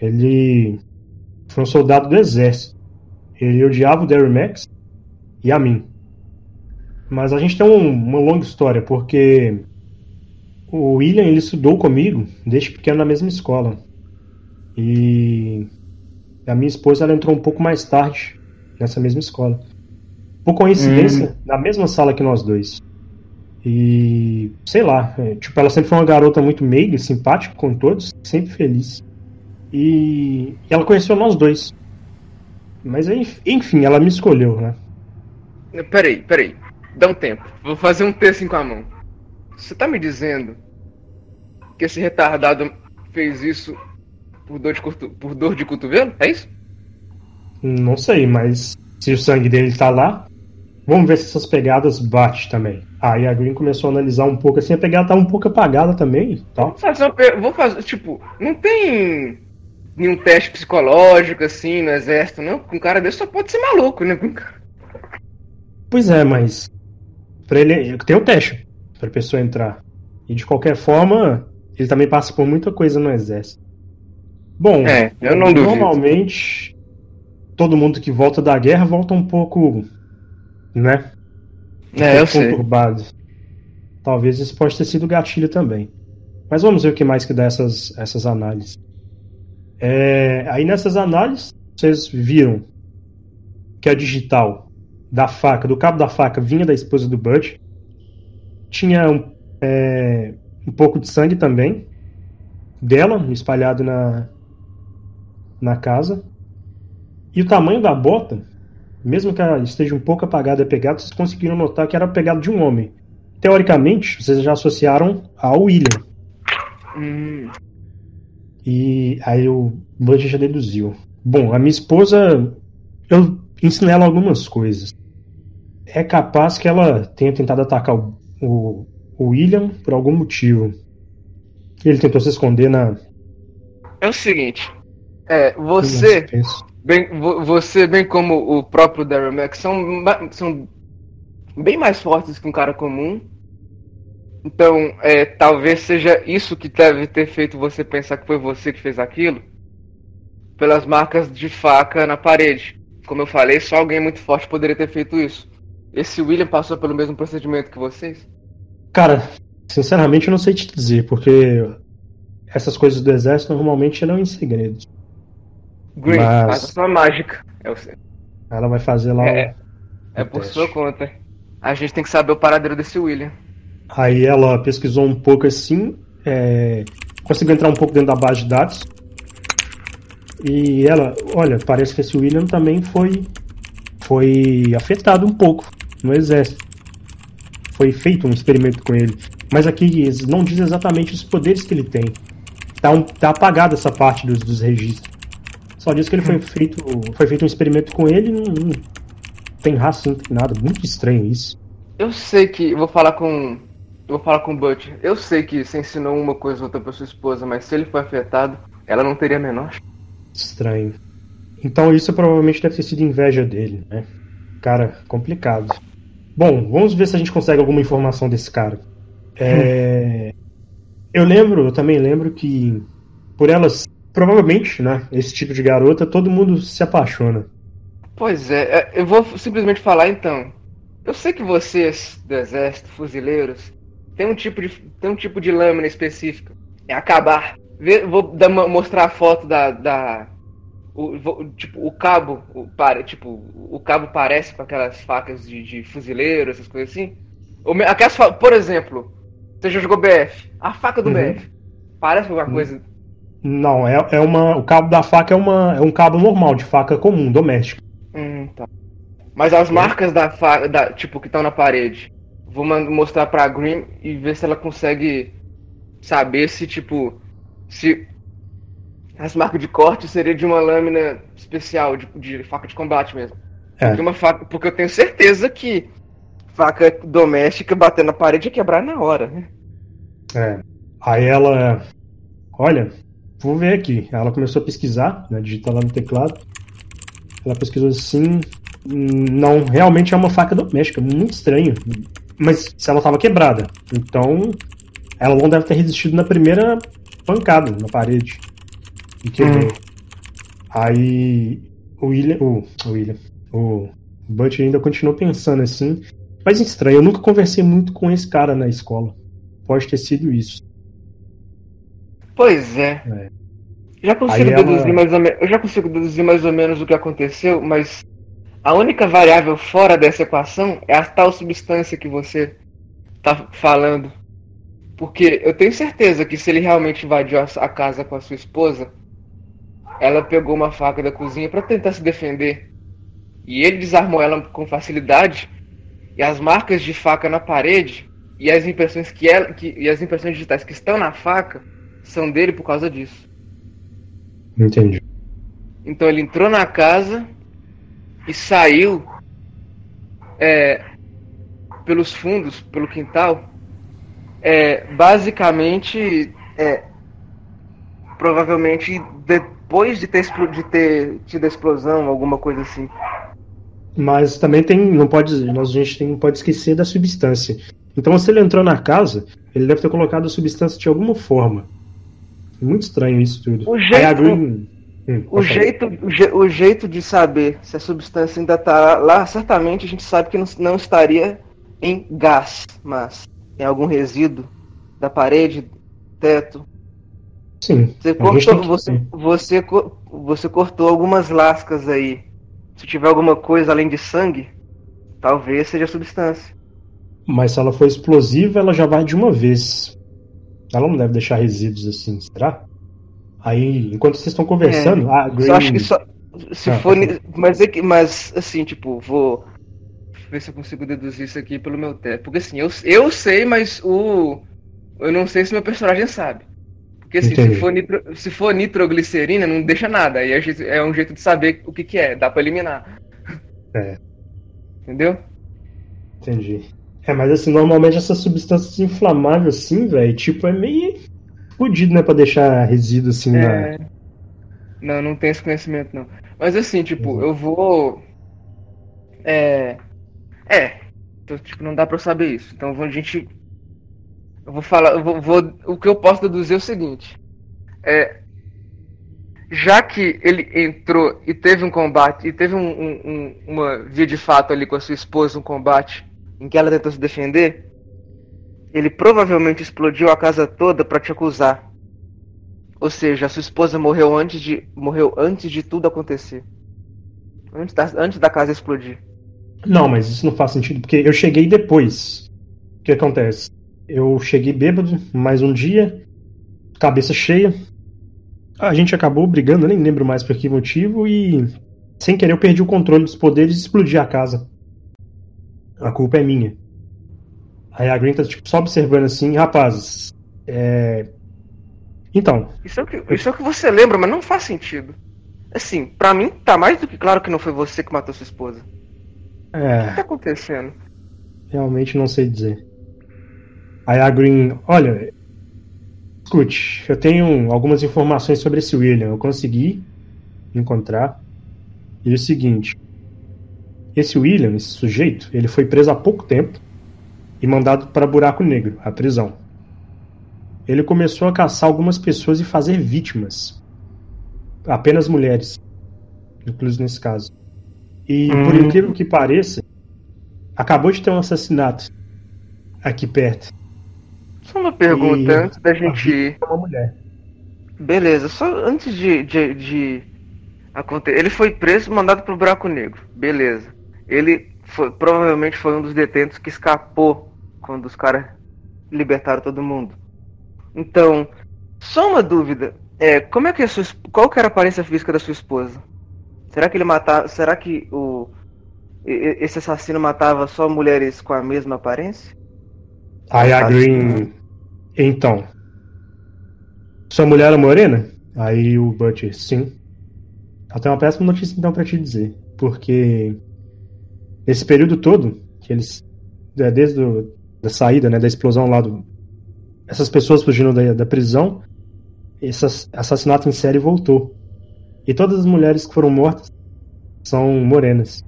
Ele foi um soldado do exército. Ele odiava o Derry Max e a mim. Mas a gente tem um, uma longa história, porque o William ele estudou comigo desde pequeno na mesma escola. E a minha esposa ela entrou um pouco mais tarde nessa mesma escola. Por coincidência, hum. na mesma sala que nós dois. E sei lá, é, tipo, ela sempre foi uma garota muito meiga, simpática com todos, sempre feliz. E ela conheceu nós dois. Mas enfim, ela me escolheu, né? Peraí, peraí. Dá um tempo. Vou fazer um texto com a mão. Você tá me dizendo que esse retardado fez isso por dor de, por dor de cotovelo? É isso? Não sei, mas se o sangue dele tá lá, vamos ver se essas pegadas bate também. Aí a Green começou a analisar um pouco assim, a pegada tá um pouco apagada também. Tá? Vou fazer, uma, vou fazer, tipo, não tem nenhum teste psicológico assim no exército, não? Com um cara desse só pode ser maluco, né? Pois é, mas para ele tem o teste para pessoa entrar. E de qualquer forma, ele também passa por muita coisa no exército. Bom, é, eu não normalmente todo mundo que volta da guerra volta um pouco, né? Um é, eu conturbado. Sei. Talvez isso pode ter sido gatilho também. Mas vamos ver o que mais que dá essas, essas análises. É, aí nessas análises, vocês viram que a digital da faca, do cabo da faca, vinha da esposa do Bud. Tinha um, é, um pouco de sangue também dela, espalhado na, na casa. E o tamanho da bota, mesmo que ela esteja um pouco apagada e pegada, vocês conseguiram notar que era pegado de um homem. Teoricamente, vocês já associaram ao William. Hum. E aí o Bud já deduziu. Bom, a minha esposa, eu ensinei ela algumas coisas. É capaz que ela tenha tentado atacar o, o, o William por algum motivo. Ele tentou se esconder na. É o seguinte, é, você, bem, você, bem como o próprio Daryl Mack, são, são bem mais fortes que um cara comum. Então, é, talvez seja isso que deve ter feito você pensar que foi você que fez aquilo. Pelas marcas de faca na parede. Como eu falei, só alguém muito forte poderia ter feito isso. Esse William passou pelo mesmo procedimento que vocês? Cara, sinceramente eu não sei te dizer, porque essas coisas do exército normalmente eram em segredo. Green, Mas... faça sua mágica. Eu sei. Ela vai fazer lá É, o, é por teste. sua conta. A gente tem que saber o paradeiro desse William. Aí ela pesquisou um pouco assim, é... conseguiu entrar um pouco dentro da base de dados. E ela, olha, parece que esse William também foi foi afetado um pouco no exército. Foi feito um experimento com ele. Mas aqui não diz exatamente os poderes que ele tem. Tá, um, tá apagada essa parte dos, dos registros. Só diz que ele foi feito, foi feito um experimento com ele e não, não tem raça, não tem nada. Muito estranho isso. Eu sei que. Vou falar com. Vou falar com o Butch. Eu sei que você ensinou uma coisa ou outra pra sua esposa, mas se ele foi afetado, ela não teria a menor. Estranho. Então isso provavelmente deve ter sido inveja dele, né? Cara, complicado. Bom, vamos ver se a gente consegue alguma informação desse cara. É... eu lembro, eu também lembro que por elas provavelmente, né? Esse tipo de garota, todo mundo se apaixona. Pois é, é, eu vou simplesmente falar então. Eu sei que vocês do exército, fuzileiros, tem um tipo de tem um tipo de lâmina específica. É acabar. Vou dar, mostrar a foto da, da o, vou, tipo o cabo, o, pare, tipo o cabo parece com aquelas facas de, de fuzileiro, essas coisas assim. Aquelas, por exemplo, você já jogou BF, a faca do uhum. BF parece alguma uhum. coisa não, é, é uma. O cabo da faca é, uma, é um cabo normal, de faca comum, doméstica. Hum, tá. Mas as marcas da faca, da, tipo, que estão na parede, vou mostrar pra Green e ver se ela consegue saber se, tipo, se as marcas de corte seria de uma lâmina especial, de, de faca de combate mesmo. É. Porque, uma faca, porque eu tenho certeza que faca doméstica batendo na parede ia quebrar na hora, né? É. Aí ela. Olha, vou ver aqui. Ela começou a pesquisar, né, digitar lá no teclado. Ela pesquisou assim. Não, realmente é uma faca doméstica, muito estranho. Mas se ela estava quebrada, então ela não deve ter resistido na primeira pancada na parede. E quebrou. Hum. Aí o William, o, o William, o Butch ainda continuou pensando assim. Mas estranho, eu nunca conversei muito com esse cara na escola. Pode ter sido isso. Pois é. é. Já consigo ela... deduzir mais ou menos, eu já consigo deduzir mais ou menos o que aconteceu, mas a única variável fora dessa equação é a tal substância que você tá falando. Porque eu tenho certeza que se ele realmente invadiu a casa com a sua esposa, ela pegou uma faca da cozinha para tentar se defender. E ele desarmou ela com facilidade. E as marcas de faca na parede e as impressões que ela, que, e as impressões digitais que estão na faca são dele por causa disso. Entendi. Então ele entrou na casa e saiu é, pelos fundos, pelo quintal, é, basicamente, é, provavelmente depois de ter, de ter tido a explosão, alguma coisa assim. Mas também tem, não pode, nós, a gente tem, não pode esquecer da substância. Então, se ele entrou na casa, ele deve ter colocado a substância de alguma forma. Muito estranho isso tudo. O jeito, Green... hum, o, jeito, o, je, o, jeito de saber se a substância ainda está lá, certamente a gente sabe que não, não estaria em gás, mas em algum resíduo da parede, teto. Sim. Você cortou, você, você, você cortou algumas lascas aí. Se tiver alguma coisa além de sangue, talvez seja substância. Mas se ela for explosiva, ela já vai de uma vez. Ela não deve deixar resíduos assim, será? Aí, enquanto vocês estão conversando, é, a Green... Só acho que só. Se ah, for. Mas, é que, mas, assim, tipo, vou ver se eu consigo deduzir isso aqui pelo meu teto. Porque assim, eu, eu sei, mas o. Eu não sei se meu personagem sabe. Porque assim, se for, nitro, se for nitroglicerina, não deixa nada. Aí é um jeito de saber o que, que é, dá pra eliminar. É. Entendeu? Entendi. É, mas assim, normalmente essas substâncias inflamáveis, assim, velho, tipo, é meio fodido, né, pra deixar resíduo assim é... na. Não, não tem esse conhecimento, não. Mas assim, tipo, uhum. eu vou. É. É. Então, tipo, não dá pra eu saber isso. Então a gente. Eu vou falar. Eu vou, vou, o que eu posso deduzir é o seguinte. É. Já que ele entrou e teve um combate, e teve um, um, uma via de fato ali com a sua esposa, um combate em que ela tentou se defender, ele provavelmente explodiu a casa toda para te acusar. Ou seja, a sua esposa morreu antes de morreu antes de tudo acontecer. Antes da, antes da casa explodir. Não, mas isso não faz sentido, porque eu cheguei depois. O que acontece? Eu cheguei bêbado mais um dia, cabeça cheia. A gente acabou brigando, nem lembro mais por que motivo, e sem querer eu perdi o controle dos poderes e explodi a casa. A culpa é minha. Aí a Green tá tipo, só observando assim, rapazes. É... Então. Isso é, o que, isso é o que você lembra, mas não faz sentido. Assim, para mim tá mais do que claro que não foi você que matou sua esposa. É. O que tá acontecendo? Realmente não sei dizer. Aí a Green, olha, escute, eu tenho algumas informações sobre esse William. Eu consegui encontrar. E é o seguinte: esse William, esse sujeito, ele foi preso há pouco tempo e mandado para Buraco Negro, a prisão. Ele começou a caçar algumas pessoas e fazer vítimas. Apenas mulheres, inclusive nesse caso. E hum. por incrível que pareça, acabou de ter um assassinato aqui perto. Só uma pergunta e antes da gente ir. É uma mulher. Beleza, só antes de, de, de acontecer. Ele foi preso e mandado pro buraco negro. Beleza. Ele foi, provavelmente foi um dos detentos que escapou quando os caras libertaram todo mundo. Então, só uma dúvida. É, como é que sua, qual que era a aparência física da sua esposa? Será que ele matava. Será que o. Esse assassino matava só mulheres com a mesma aparência? Aí a Green. Então. Sua mulher era morena? Aí o Butcher, sim. Ela tem uma péssima notícia então para te dizer. Porque nesse período todo, que eles. É, desde do, da saída, né, da explosão lá do. Essas pessoas fugindo da, da prisão, esse assassinato em série voltou. E todas as mulheres que foram mortas são morenas.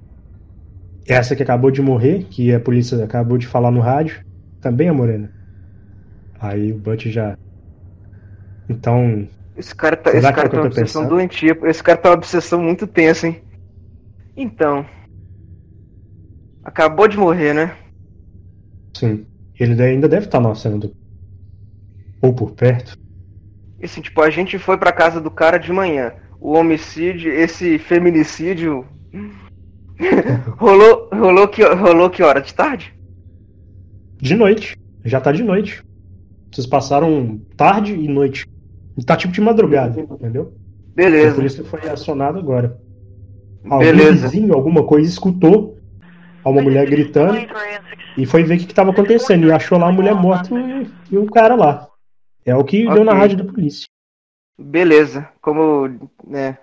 Essa que acabou de morrer, que a polícia acabou de falar no rádio, também é morena. Aí o Butch já. Então, Esse cara tá, esse cara tá uma obsessão pensando? doentia. Esse cara tá uma obsessão muito tensa, hein? Então. Acabou de morrer, né? Sim. Ele ainda deve estar na cena do. Ou por perto. E assim, tipo, a gente foi pra casa do cara de manhã. O homicídio, esse feminicídio. rolou, rolou, que, rolou que hora? De tarde? De noite. Já tá de noite. Vocês passaram tarde e noite. Tá tipo de madrugada, entendeu? Beleza. por isso foi acionado agora. Algum Beleza. vizinho, alguma coisa, escutou uma mulher gritando e foi ver o que estava acontecendo. E achou lá a mulher morta e, e um cara lá. É o que deu na rádio da polícia. Beleza. Como. né?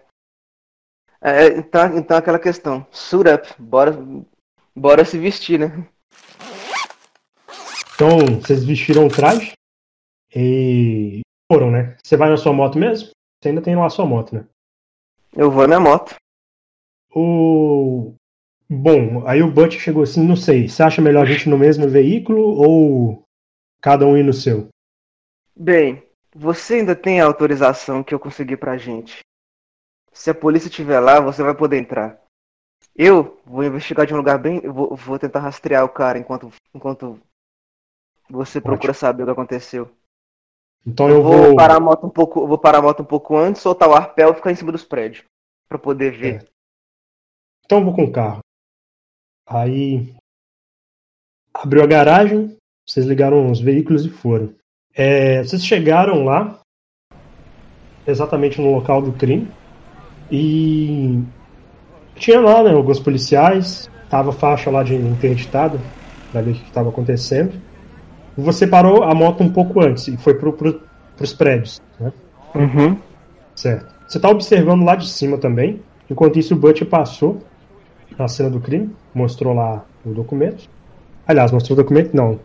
É, então, então aquela questão. Suit up. Bora, bora se vestir, né? Então, vocês vestiram o traje e foram, né? Você vai na sua moto mesmo? Você ainda tem lá a sua moto, né? Eu vou na moto. O. Bom, aí o Butch chegou assim, não sei. Você acha melhor a gente ir no mesmo veículo ou cada um ir no seu? Bem, você ainda tem a autorização que eu consegui pra gente. Se a polícia estiver lá, você vai poder entrar. Eu vou investigar de um lugar bem. Vou, vou tentar rastrear o cara enquanto, enquanto você procura saber o que aconteceu. Então Eu eu vou vou. parar a moto um pouco, vou parar a moto um pouco antes, soltar o arpel e ficar em cima dos prédios Pra poder ver. Então eu vou com o carro. Aí. Abriu a garagem, vocês ligaram os veículos e foram. É, vocês chegaram lá, exatamente no local do crime, e tinha lá né, alguns policiais, tava faixa lá de interditado, pra ver o que estava acontecendo. Você parou a moto um pouco antes e foi pro, pro, pros prédios, né? Uhum. Certo. Você tá observando lá de cima também. Enquanto isso, o Butch passou na cena do crime, mostrou lá o documento. Aliás, mostrou o documento? Não.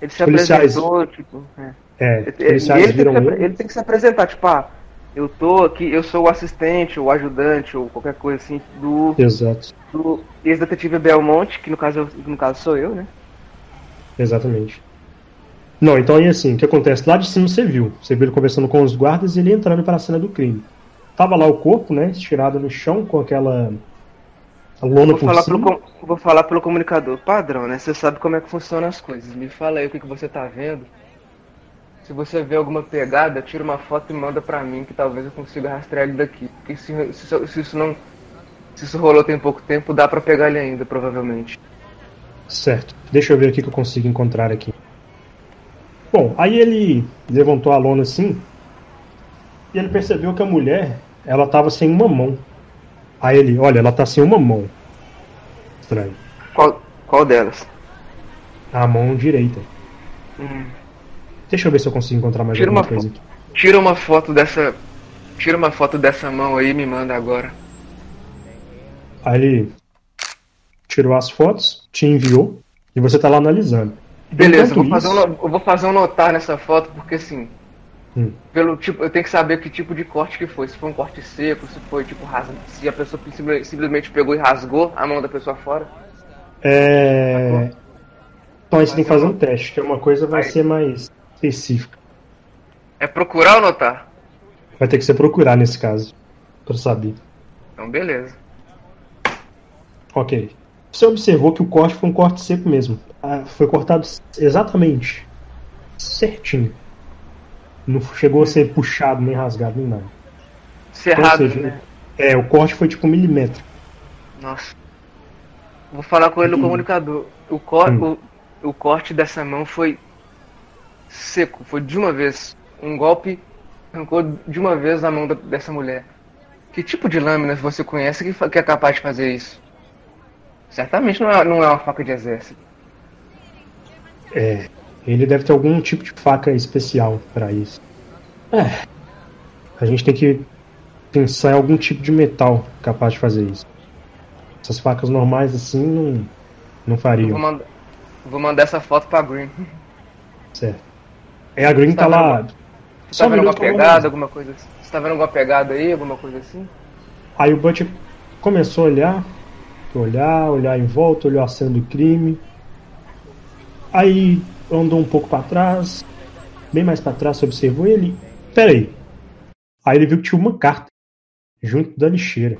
Ele se Policiais. apresentou, tipo. é. É, os policiais ele viram ele. ele tem que se apresentar, tipo, ah, eu tô aqui, eu sou o assistente, o ajudante, ou qualquer coisa assim, do, Exato, do ex-detetive Belmonte, que no caso, no caso sou eu, né? exatamente. Não, então aí assim, o que acontece? Lá de cima você viu. Você viu ele conversando com os guardas e ele entrando para a cena do crime. Tava lá o corpo, né? Estirado no chão com aquela lona Vou por falar, cima. pelo, vou falar pelo comunicador. Padrão, né? Você sabe como é que funcionam as coisas. Me fala aí o que, que você tá vendo. Se você vê alguma pegada, tira uma foto e manda pra mim, que talvez eu consiga rastrear ele daqui. Porque se, se isso- se isso não. Se isso rolou tem pouco tempo, dá pra pegar ele ainda, provavelmente. Certo. Deixa eu ver o que que eu consigo encontrar aqui. Bom, aí ele levantou a lona assim e ele percebeu que a mulher ela tava sem uma mão. Aí ele, olha, ela tá sem uma mão. Estranho. Qual, qual delas? A mão direita. Hum. Deixa eu ver se eu consigo encontrar mais Tira alguma uma coisa aqui. Tira uma foto dessa. Tira uma foto dessa mão aí e me manda agora. Aí ele tirou as fotos, te enviou e você tá lá analisando. Beleza, vou, fazer um, eu vou fazer um notar nessa foto, porque assim. Hum. Pelo tipo, eu tenho que saber que tipo de corte que foi. Se foi um corte seco, se foi tipo rasga, se a pessoa simple- simplesmente pegou e rasgou a mão da pessoa fora. É... Então aí você tem que fazer um teste, que é uma coisa vai ser mais específica. É procurar ou notar? Vai ter que ser procurar nesse caso, pra saber. Então beleza. Ok. Você observou que o corte foi um corte seco mesmo. Ah, foi cortado exatamente. Certinho. Não chegou a ser puxado, nem rasgado, nem nada. Cerrado, Ou seja, né? É, o corte foi tipo um milímetro. Nossa. Vou falar com ele no Hum. comunicador. O, cor, Hum. o, o corte dessa mão foi seco, foi de uma vez. Um golpe arrancou de uma vez a mão da- dessa mulher. Que tipo de lâminas você conhece que, que é capaz de fazer isso? Certamente não é, não é uma faca de exército. É. Ele deve ter algum tipo de faca especial pra isso. É. A gente tem que pensar em algum tipo de metal capaz de fazer isso. Essas facas normais assim não, não Eu vou, fariam. mandar, vou mandar essa foto pra Green. Certo. É, a Green Tá tá lá. Você Só tá vendo alguma pegada, alguma coisa assim? Você tá vendo alguma pegada aí, alguma coisa assim? Aí o Butch começou a olhar, olhar, olhar em volta, olhou a cena do crime. Aí andou um pouco pra trás, bem mais pra trás, observou ele. Peraí. Aí ele viu que tinha uma carta junto da lixeira.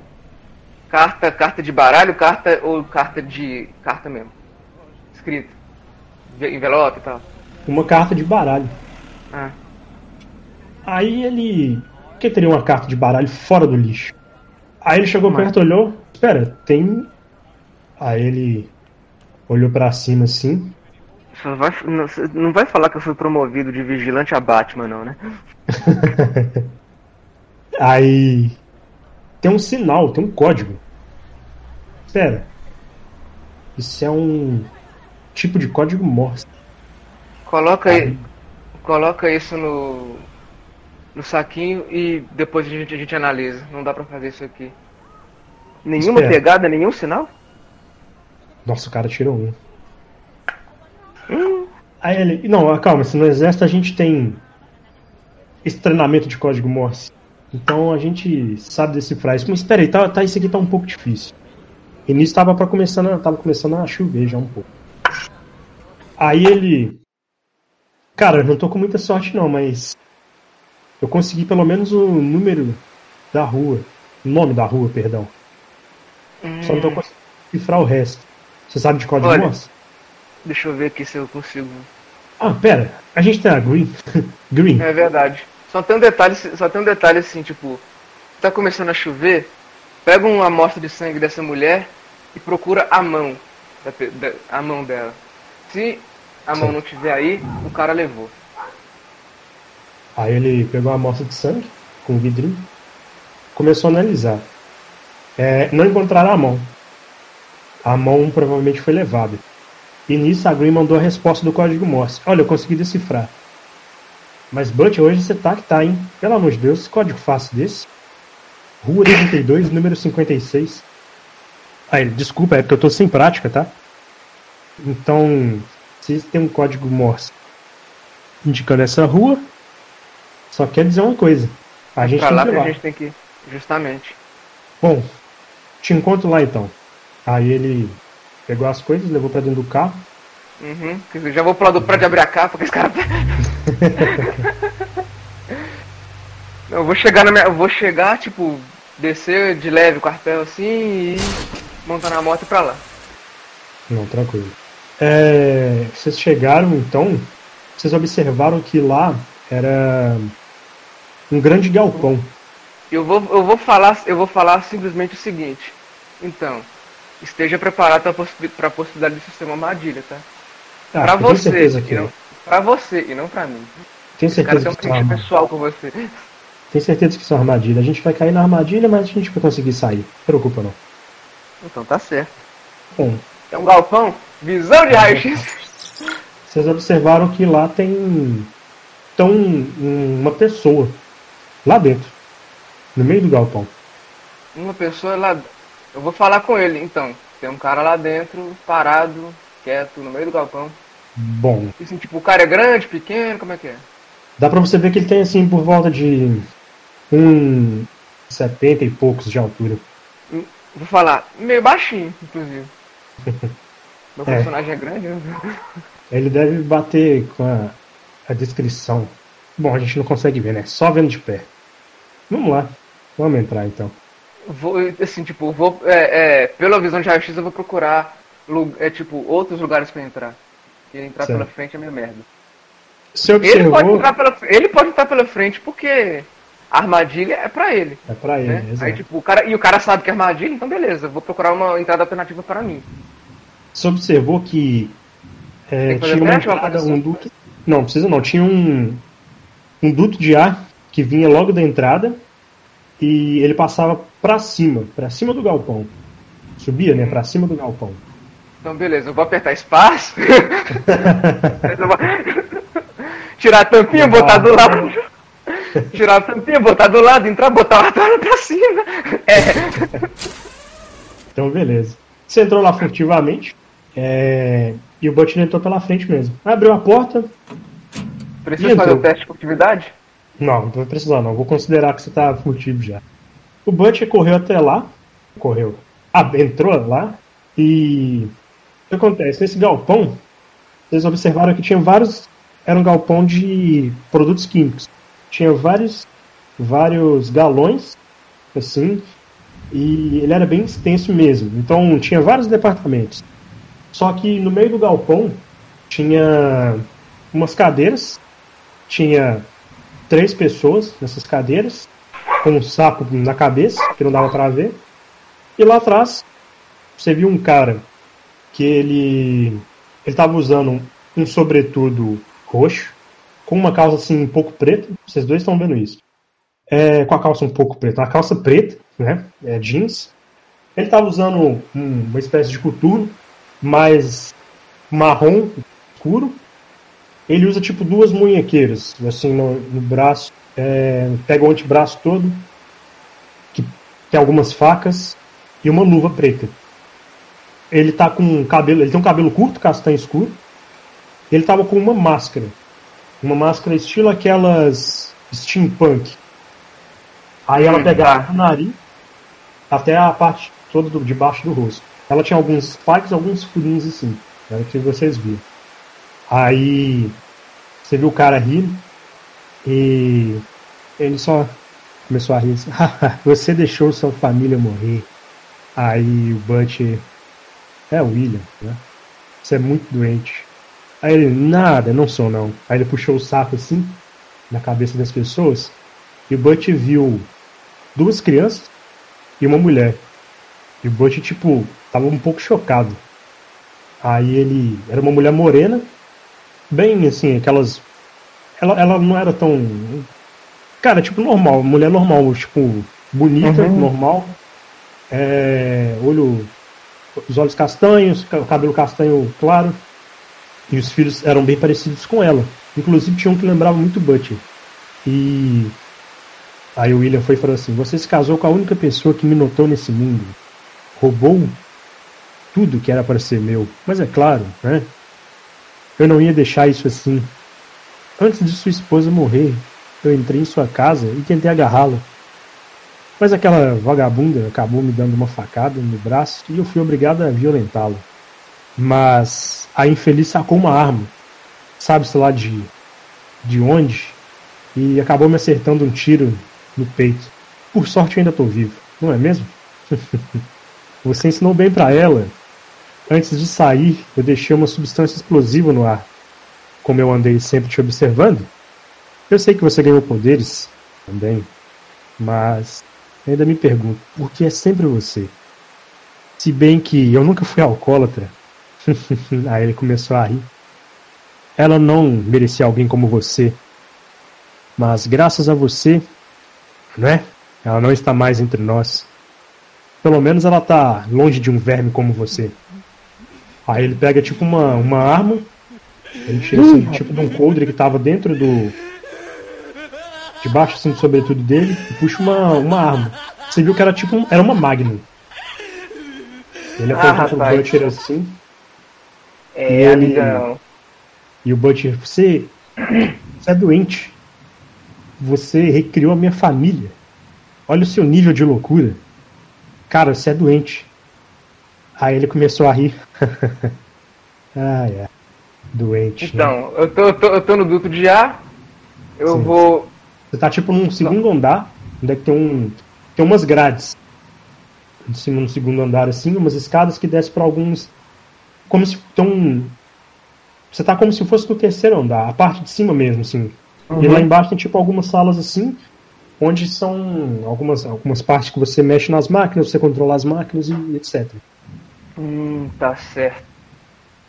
Carta, carta de baralho, carta ou carta de. carta mesmo. Escrito. Envelope e tal. Uma carta de baralho. Ah. Aí ele. Por que teria uma carta de baralho fora do lixo? Aí ele chegou Mas- perto, olhou. Espera, tem. Aí ele olhou pra cima assim. Só vai, não, não vai falar que eu fui promovido de vigilante a Batman, não, né? Aí tem um sinal, tem um código. Espera. Isso é um tipo de código Morse. Coloca, Aí- coloca isso no, no saquinho e depois a gente, a gente analisa. Não dá pra fazer isso aqui. Nenhuma Espera. pegada, nenhum sinal? Nossa, o cara tirou um. Aí ele. Não, calma, se no exército a gente tem esse treinamento de código Morse. Então a gente sabe decifrar isso. Mas espera aí, tá, tá, isso aqui tá um pouco difícil. E nisso tava, pra começando, a- tava começando a chover já um pouco. Aí ele. Cara, eu não tô com muita sorte não, mas. Eu consegui pelo menos o número da rua. O nome da rua, perdão. Só não tô conseguindo cifrar o resto. Você sabe de código Olha. Morse? Deixa eu ver aqui se eu consigo. Ah, pera. A gente tem a Green. Green. É verdade. Só tem um detalhe, só tem um detalhe assim, tipo, tá começando a chover, pega uma amostra de sangue dessa mulher e procura a mão, da da- a mão dela. Se a mão Sim. não tiver aí, o cara levou. Aí ele pegou uma amostra de sangue com um vidrinho, começou a analisar. É, não encontraram a mão. A mão provavelmente foi levada. E nisso a Green mandou a resposta do código Morse. Olha, eu consegui decifrar. Mas Butch, hoje você tá que tá, hein? Pelo amor de Deus, código fácil desse. Rua 32, número 56. Aí, desculpa, é porque eu tô sem prática, tá? Então, se tem um código Morse indicando essa rua, só quer dizer uma coisa. A gente pra tem lá que ir lá. gente tem que ir. Justamente. Bom, te encontro lá então. Aí ele pegou as coisas, levou pra dentro do carro. Uhum. Já vou pro lado do prédio abrir a capa, que esse cara. Eu vou chegar na minha. Eu vou chegar, tipo, descer de leve o quartel assim e montar na moto pra lá. Não, tranquilo. É, vocês chegaram então, vocês observaram que lá era um grande galpão. Eu vou, eu vou falar, eu vou falar simplesmente o seguinte. Então, esteja preparado para possi a possibilidade disso ser uma armadilha, tá? Ah, pra eu tenho você, certeza que não, pra você e não pra mim. Ter certeza que isso é pessoal com você. Tenho certeza que uma armadilha. A gente vai cair na armadilha, mas a gente vai conseguir sair. Não preocupa não. Então tá certo. Bom, É um galpão, visão de raio-x. vocês observaram que lá tem tão uma pessoa lá dentro, no meio do galpão. Uma pessoa lá. Eu vou falar com ele, então. Tem um cara lá dentro, parado, quieto, no meio do galpão. Bom, E assim, tipo, o cara é grande, pequeno, como é que é? Dá pra você ver que ele tem assim por volta de um 70 e poucos de altura. Vou falar, meio baixinho, inclusive. Meu É. personagem é grande, né? Ele deve bater com a, a descrição. Bom, a gente não consegue ver, né? Só vendo de pé. Vamos lá. Vamos entrar então. Vou, assim, tipo, vou. É, é, pela visão de raio-x eu vou procurar é, tipo, outros lugares pra entrar. E entrar Certo. pela frente é meio merda. Você Ele pode, observou. entrar pela, ele pode entrar pela frente porque a armadilha é pra ele. É pra ele, Né? Aí, tipo, o cara, e o cara sabe que é armadilha, então beleza, vou procurar uma entrada alternativa para mim. Você observou que é, que tinha uma entrada, um duto. Não, precisa não. Tinha um, um duto de ar que vinha logo da entrada e ele passava pra cima, pra cima do galpão. Subia, né? Pra cima do galpão. Então beleza, eu vou apertar espaço. Tirar a tampinha, botar do lado. Tirar a tampinha, botar do lado, entrar, botar a torre pra cima. É. Então, beleza. Você entrou lá furtivamente é, e o Butch entrou pela frente mesmo. Abriu a porta. Preciso E fazer o teste de furtividade? Não, não vai precisar, não. Vou considerar que você tá furtivo já. O Butch correu até lá. Correu. Ah, entrou lá. E. O que acontece? Nesse galpão, vocês observaram que tinha vários. Era um galpão de produtos químicos. Tinha vários vários galões, assim, e ele era bem extenso mesmo. Então tinha vários departamentos. Só que no meio do galpão tinha umas cadeiras, tinha três pessoas nessas cadeiras, com um sapo na cabeça, que não dava para ver. E lá atrás você viu um cara que ele ele estava usando um sobretudo roxo, com uma calça assim um pouco preta. Vocês dois estão vendo isso. É, com a calça um pouco preta, uma calça preta, né? É, jeans. Ele estava usando um, uma espécie de coturno, mais marrom escuro. Ele usa tipo duas munhequeiras, assim, no, no braço. É, pega o antebraço todo, que tem algumas facas e uma luva preta. Ele tá com cabelo, ele tem um cabelo curto, castanho escuro. Ele tava com uma máscara. Uma máscara estilo aquelas steampunk. Aí ela pegava o nariz até a parte toda do, de baixo do rosto. Ela tinha alguns spikes, alguns furinhos assim. Era o que vocês viram. Aí você viu o cara rindo e ele só começou a rir. Assim, você deixou sua família morrer. Aí o Butch é o William, né? Você é muito doente. Aí ele, nada, não sou não. Aí ele puxou o saco assim, na cabeça das pessoas, e o Butch viu duas crianças e uma mulher. E o Butch, tipo, tava um pouco chocado. Aí ele. Era uma mulher morena, bem assim, aquelas. Ela, ela não era tão. Cara, tipo, normal, mulher normal, tipo, bonita, uhum. normal. É, olho os olhos castanhos, cabelo castanho claro. E os filhos eram bem parecidos com ela. Inclusive tinha um que lembrava muito Butcher. E aí o William foi e falou assim: Você se casou com a única pessoa que me notou nesse mundo. Roubou tudo que era para ser meu. Mas é claro, né? Eu não ia deixar isso assim. Antes de sua esposa morrer, eu entrei em sua casa e tentei agarrá-la. Mas aquela vagabunda acabou me dando uma facada no braço e eu fui obrigado a violentá-la. Mas a infeliz sacou uma arma, sabe-se lá de, de onde, e acabou me acertando um tiro no peito. Por sorte eu ainda estou vivo, não é mesmo? Você ensinou bem para ela. Antes de sair, eu deixei uma substância explosiva no ar. Como eu andei sempre te observando, eu sei que você ganhou poderes também, mas ainda me pergunto, por que é sempre você? Se bem que eu nunca fui alcoólatra. Aí ele começou a rir. Ela não merecia alguém como você. Mas graças a você, né? Ela não está mais entre nós. Pelo menos ela está longe de um verme como você. Aí ele pega tipo uma, uma arma. Ele tira assim, tipo de um coldre que estava dentro do, debaixo assim, do sobretudo dele e puxa uma, uma arma. Você viu que era tipo um, era uma Magnum. Ele aponta ah, pro Butcher assim. É, e ele, amigão. E o Butcher, você, você é doente. Você recriou a minha família. Olha o seu nível de loucura. Cara, você é doente. Aí ele começou a rir. ah, é. Doente. Né? Então, né? eu, tô, eu, tô, eu tô no duto de ar. Eu Sim. vou você tá tipo num segundo Não. andar, onde é que tem um. Tem umas grades. Em cima no segundo andar, assim, umas escadas que descem para alguns. Como se tão. Você tá como se fosse no terceiro andar, a parte de cima mesmo, assim. Uhum. E lá embaixo tem tipo algumas salas assim, onde são algumas, algumas partes que você mexe nas máquinas, você controla as máquinas e etc. Hum, tá certo.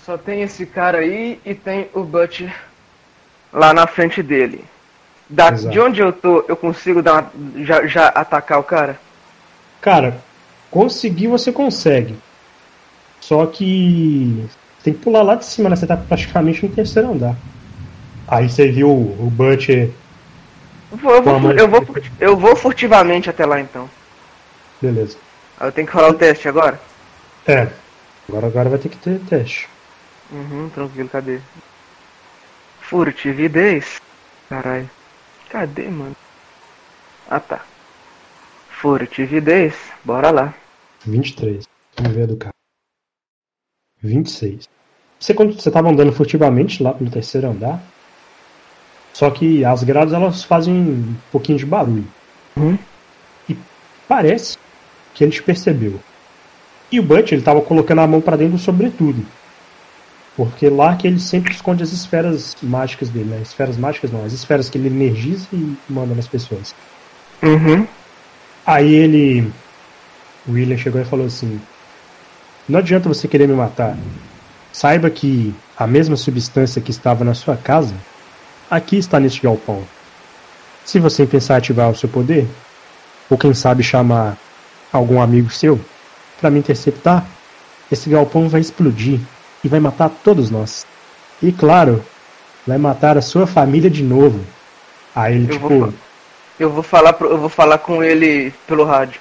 Só tem esse cara aí e tem o Butcher lá na frente dele. Da, de onde eu tô, eu consigo dar uma, já, já atacar o cara? Cara, conseguir você consegue. Só que tem que pular lá de cima, né? Você tá praticamente no terceiro andar. Aí você viu o Butcher. Eu vou, eu vou, eu vou, eu vou furtivamente até lá então. Beleza. Eu tenho que falar o teste agora? É. Agora, agora vai ter que ter teste. Uhum, tranquilo, cadê? Furtividez. Caralho. Cadê, mano? Ah, tá. Furtividez. Bora lá. 23. Vamos ver a do cara. 26. Você, quando você tava andando furtivamente lá no terceiro andar, só que as grades elas fazem um pouquinho de barulho. Uhum. E parece que ele te percebeu. E o Butch, ele tava colocando a mão para dentro do sobretudo. Porque lá que ele sempre esconde as esferas mágicas dele, né? Esferas mágicas não, as esferas que ele energiza e manda nas pessoas. Uhum. Aí ele. O William chegou e falou assim: Não adianta você querer me matar. Saiba que a mesma substância que estava na sua casa, aqui está neste galpão. Se você pensar ativar o seu poder, ou quem sabe chamar algum amigo seu para me interceptar, esse galpão vai explodir e vai matar todos nós. E claro, vai matar a sua família de novo. Aí ele Eu tipo, vou, eu vou falar pro- eu vou falar com ele pelo rádio.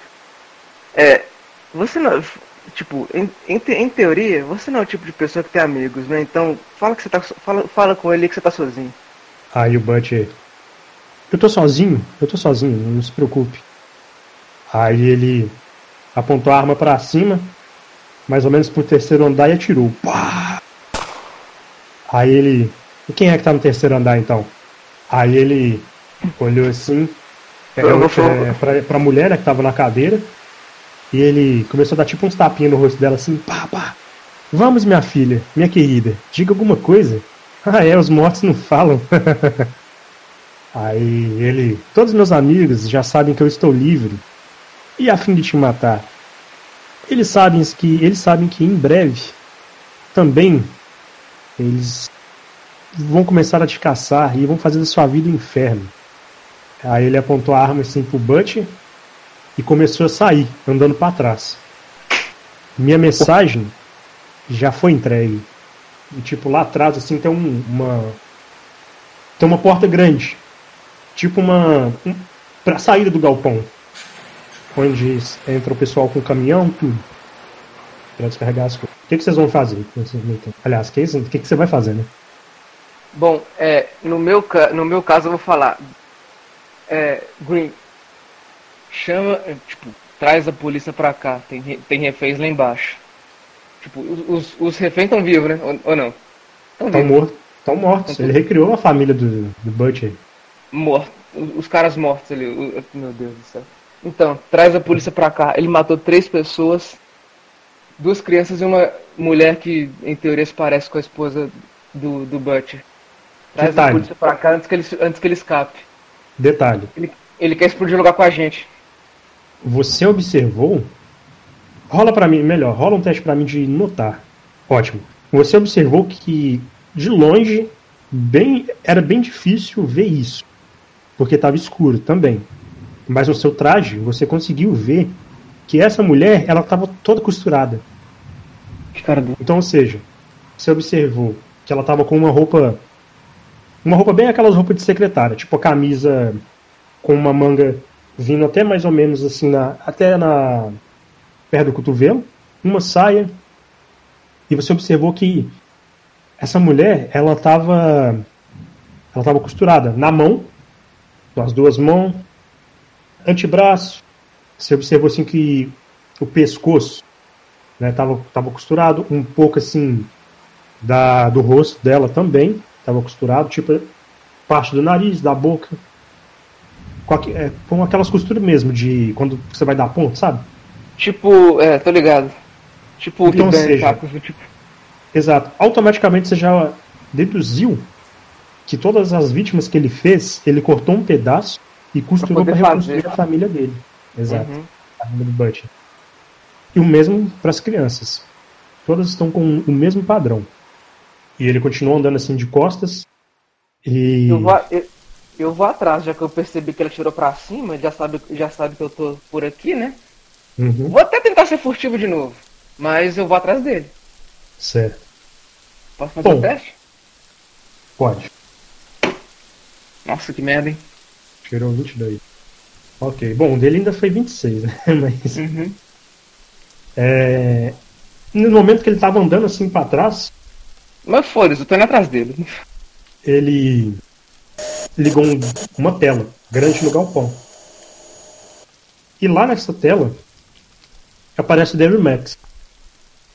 É, você não, tipo, em, em, em teoria, você não é o tipo de pessoa que tem amigos, né? Então, fala que você tá fala, fala com ele que você tá sozinho. Aí o Butcher. Eu tô sozinho, eu tô sozinho, não se preocupe. Aí ele apontou a arma pra cima, mais ou menos pro terceiro andar e atirou. Pá! Aí ele. E quem é que tá no terceiro andar então? Aí ele olhou assim é, é, pra, pra mulher né, que tava na cadeira. E ele começou a dar tipo uns tapinhos no rosto dela assim, pá, pá. Vamos, minha filha, minha querida, diga alguma coisa. Ah, é, os mortos não falam. Aí ele. Todos meus amigos já sabem que eu estou livre. E a fim de te matar. Eles sabem que. Eles sabem que em breve também eles vão começar a te caçar e vão fazer da sua vida um inferno. Aí ele apontou a arma assim pro Butch e começou a sair, andando para trás. Minha mensagem já foi entregue. E tipo, lá atrás assim tem um- uma. Tem uma porta grande. Tipo uma. Um, pra saída do galpão. Onde entra o pessoal com caminhão, tudo. Pra descarregar as coisas. O que, que vocês vão fazer? Aliás, que isso? o que, que você vai fazer, né? Bom, é, no meu, no meu caso eu vou falar. É, Green, chama, é, tipo, traz a polícia pra cá, tem, tem reféns lá embaixo. Tipo, os, os, reféns estão vivos, né? Ou, ou não? Estão mortos. Estão mortos. Ele recriou a família do, do Butcher. Morto. Os caras mortos ali. Meu Deus do céu. Então, traz a polícia pra cá. Ele matou três pessoas, duas crianças e uma mulher que, em teoria, se parece com a esposa do, do Butcher. Traz a Detalhe. polícia pra cá antes que ele, antes que ele escape. Detalhe. Ele, ele quer explodir o lugar com a gente. Você observou? Rola pra mim, melhor, rola um teste pra mim de notar. Ótimo. Você observou que de longe, bem, era bem difícil ver isso, porque estava escuro também. Mas no seu traje, você conseguiu ver que essa mulher, ela estava toda costurada. Então, ou seja, você observou que ela estava com uma roupa, uma roupa bem aquelas roupas de secretária, tipo a camisa com uma manga vindo até mais ou menos assim na, até na perto do cotovelo, uma saia. E você observou que essa mulher, ela estava ela estava costurada na mão, com as duas mãos, antebraço. Você observou assim que o pescoço né, tava, tava costurado, um pouco assim da, do rosto dela também estava costurado, tipo parte do nariz, da boca, com, é, com aquelas costuras mesmo de quando você vai dar ponto, sabe? Tipo, é, tô ligado. Tipo o Então, seja- saca? Tipo, Exato. Automaticamente você já deduziu que todas as vítimas que ele fez, ele cortou um pedaço e costurou para reconstruir fazer. a família dele. Exato. uhum. A família do Butcher. E o mesmo para as crianças. Todas estão com o mesmo padrão. E ele continuou andando assim de costas. E. eu, vou, eu, eu vou atrás, já que eu percebi que ele tirou pra cima, já sabe, já sabe que eu tô por aqui, né? Uhum, Vou até tentar ser furtivo de novo, mas eu vou atrás dele. certo. Posso fazer Bom. o teste? Pode. Nossa, que merda, hein? Tirou 22. Ok. Bom, o dele ainda foi 26, né? Mas. Uhum. É... No momento que ele estava andando assim para trás, Mas foda-se, eu tô indo atrás dele. ele ligou um- uma tela grande no galpão. E lá nessa tela aparece o David Max.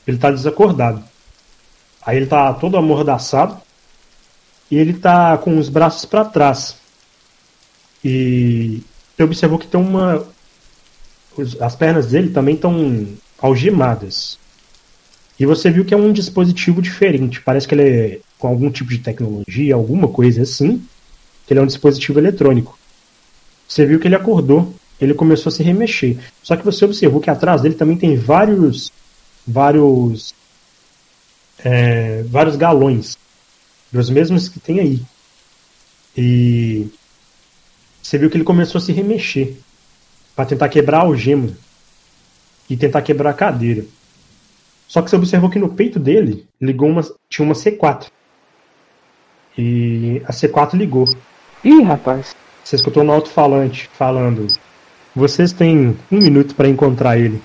Ele tá desacordado. Aí ele tá todo amordaçado e ele tá com os braços para trás. E você observou que tem uma. As pernas dele também estão algemadas. E você viu que é um dispositivo diferente. Parece que ele é com algum tipo de tecnologia, alguma coisa assim. Que ele é um dispositivo eletrônico. Você viu que ele acordou. Ele começou a se remexer. Só que você observou que atrás dele também tem vários. Vários. É, vários galões. Dos mesmos que tem aí. E. Você viu que ele começou a se remexer. para tentar quebrar a algema. E tentar quebrar a cadeira. Só que você observou que no peito dele ligou uma, tinha uma C4. E a C4 ligou. Ih, rapaz. Você escutou no alto-falante falando: Vocês têm um minuto para encontrar ele.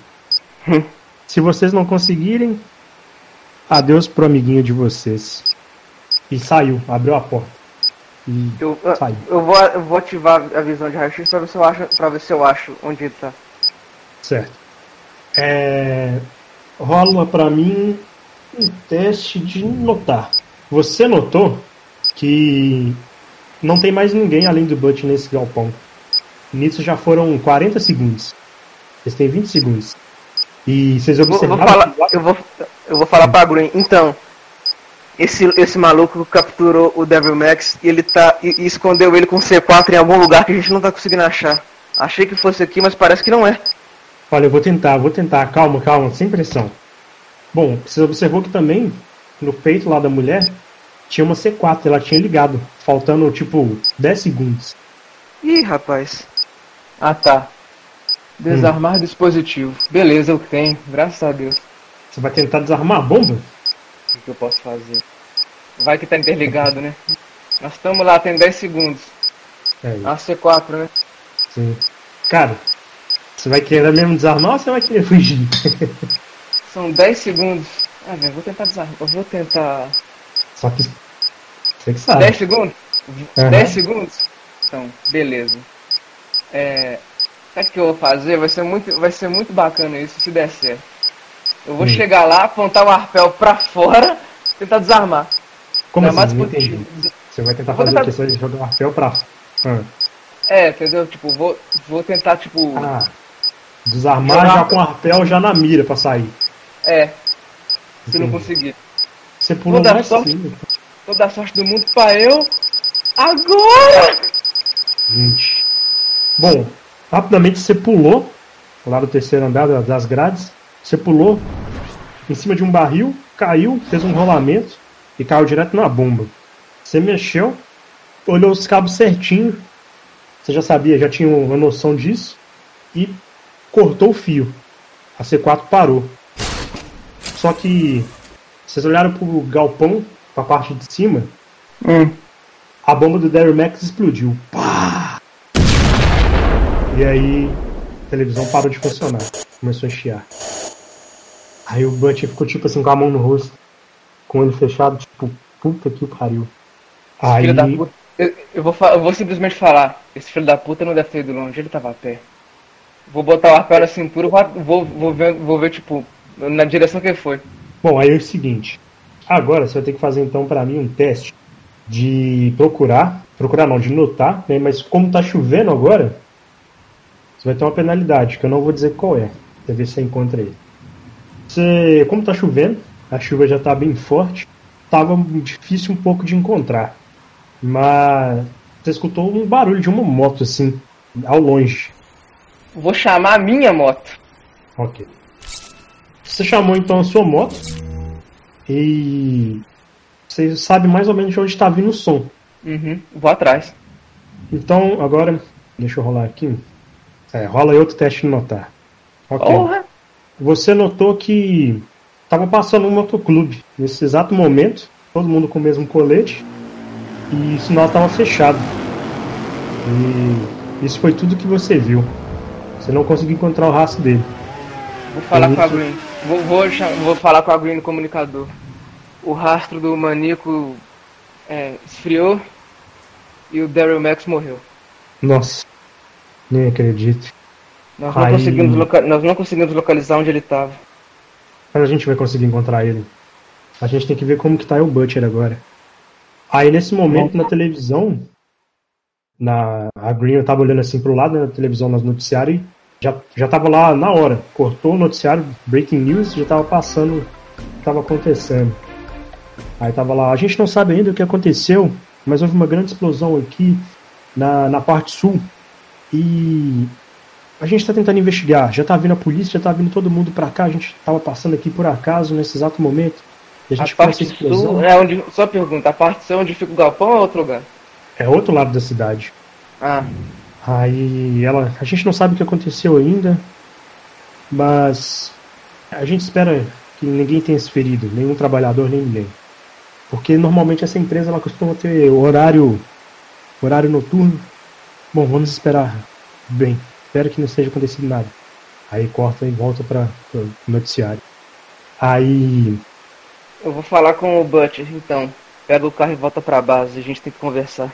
Hum. Se vocês não conseguirem, adeus pro amiguinho de vocês. E saiu, abriu a porta. E Eu, ah, saiu. eu, vou, eu vou ativar a visão de raio-x pra ver se eu acho, pra ver se eu acho onde ele tá. Certo. É, rola pra mim um teste de notar. Você notou que não tem mais ninguém além do Butch nesse galpão. Nisso já foram 40 segundos. Vocês têm 20 segundos. E vocês Eu vou, observaram. falar, eu vou, eu vou falar pra Green. Então, esse, esse maluco capturou o Devil Max e ele tá e, e escondeu ele com C4 em algum lugar que a gente não tá conseguindo achar. Achei que fosse aqui, mas parece que não é. Olha, eu vou tentar, vou tentar. Calma, calma, sem pressão. Bom, você observou que também no peito lá da mulher tinha uma C4, ela tinha ligado, faltando tipo 10 segundos. Ih, rapaz. Ah, tá. Desarmar dispositivo. Beleza, eu tenho. Graças a Deus. Você vai tentar desarmar a bomba? O que que eu posso fazer? Vai que tá interligado, né? Nós estamos lá, tem 10 segundos. É, A C4, né? sim. Cara, você vai querer mesmo desarmar ou você vai querer fugir? São 10 segundos. Ah, velho, vou tentar desarmar. Eu vou tentar. Só que você que sabe. 10 segundos? Aham. 10 segundos? Então, beleza. É. Sabe o que eu vou fazer? Vai ser muito, vai ser muito bacana isso se der certo. Eu vou Hum. chegar lá, apontar o arpel pra fora, tentar desarmar. Como Desarmar assim? Não entendi. Você vai tentar fazer tentar- vai jogar o arpel pra. Ah, É, entendeu? Tipo, vou, vou tentar, tipo. ah, desarmar Jogar- já com o arpel já na mira pra sair. É, se não Entendi. conseguir. Você pulou Vou dar mais sorte. cima. Toda a sorte do mundo pra eu. Agora! Gente. Bom, rapidamente você pulou lá do terceiro andar da- das grades. Você pulou em cima de um barril, caiu, fez um rolamento e caiu direto na bomba. Você mexeu, olhou os cabos certinho. Você já sabia, já tinha uma noção disso. E cortou o fio. A C4 parou. Só que vocês olharam pro galpão, pra parte de cima, Hum. a bomba do Daryl Max explodiu. Pá! E aí a televisão parou de funcionar. Começou a chiar. Aí o Butch ficou tipo assim com a mão no rosto. Com o olho fechado, tipo, puta que pariu. Aí. Filho da puta. Eu, eu vou, eu vou simplesmente falar. Esse filho da puta não deve ter ido longe, ele tava a pé. Vou botar o arpel na cintura, vou, vou, ver, vou ver, tipo, na direção que ele foi. Bom, aí é o seguinte. Agora você vai ter que fazer então pra mim um teste de procurar. Procurar não, de notar, né? Mas como tá chovendo agora, você vai ter uma penalidade, que eu não vou dizer qual é. Pra ver se você encontra ele. Você, como tá chovendo, a chuva já tá bem forte, tava difícil um pouco de encontrar. Mas você escutou um barulho de uma moto assim, ao longe. Vou chamar a minha moto. Ok. Você chamou então a sua moto e você sabe mais ou menos de onde está vindo o som. Uhum, vou atrás. Então agora, deixa eu rolar aqui. É, rola aí outro teste de notar. Ok. Porra! Você notou que estava passando um motoclube nesse exato momento, todo mundo com o mesmo colete e o sinal estava fechado. E isso foi tudo que você viu. Você não conseguiu encontrar o rastro dele. Vou falar Isso. com a Green. Vou, vou, vou falar com a Green no comunicador. O rastro do maníaco é, esfriou e o Daryl Max morreu. Nossa, nem acredito. Nós não, Aí- conseguimos, loca- nós não conseguimos localizar onde ele estava. Mas a gente vai conseguir encontrar ele. A gente tem que ver como que tá o Butcher agora. Aí nesse momento na televisão, na a Green eu tava olhando assim pro lado né, na televisão, no noticiário, e já, já tava lá na hora. Cortou o noticiário, breaking news, já tava passando o que tava acontecendo. Aí tava lá, a gente não sabe ainda o que aconteceu, mas houve uma grande explosão aqui na, na parte sul. E a gente está tentando investigar. Já tá vindo a polícia, já tá vindo todo mundo para cá. A gente tava passando aqui por acaso nesse exato momento. A gente a parte sul é onde. Só pergunta, a parte sul é onde fica o galpão ou é outro lugar? É outro lado da cidade. Ah. Aí ela. A gente não sabe o que aconteceu ainda. Mas a gente espera que ninguém tenha se ferido, nenhum trabalhador, nem ninguém. Porque normalmente essa empresa ela costuma ter horário horário noturno. Bom, vamos esperar. Bem, espero que não esteja acontecido nada. Aí corta e volta para o noticiário. Aí. Eu vou falar com o Butcher, então. Pega o carro e volta para a base. A gente tem que conversar.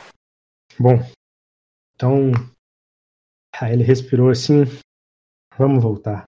Bom, então. Aí ele respirou assim. Vamos voltar.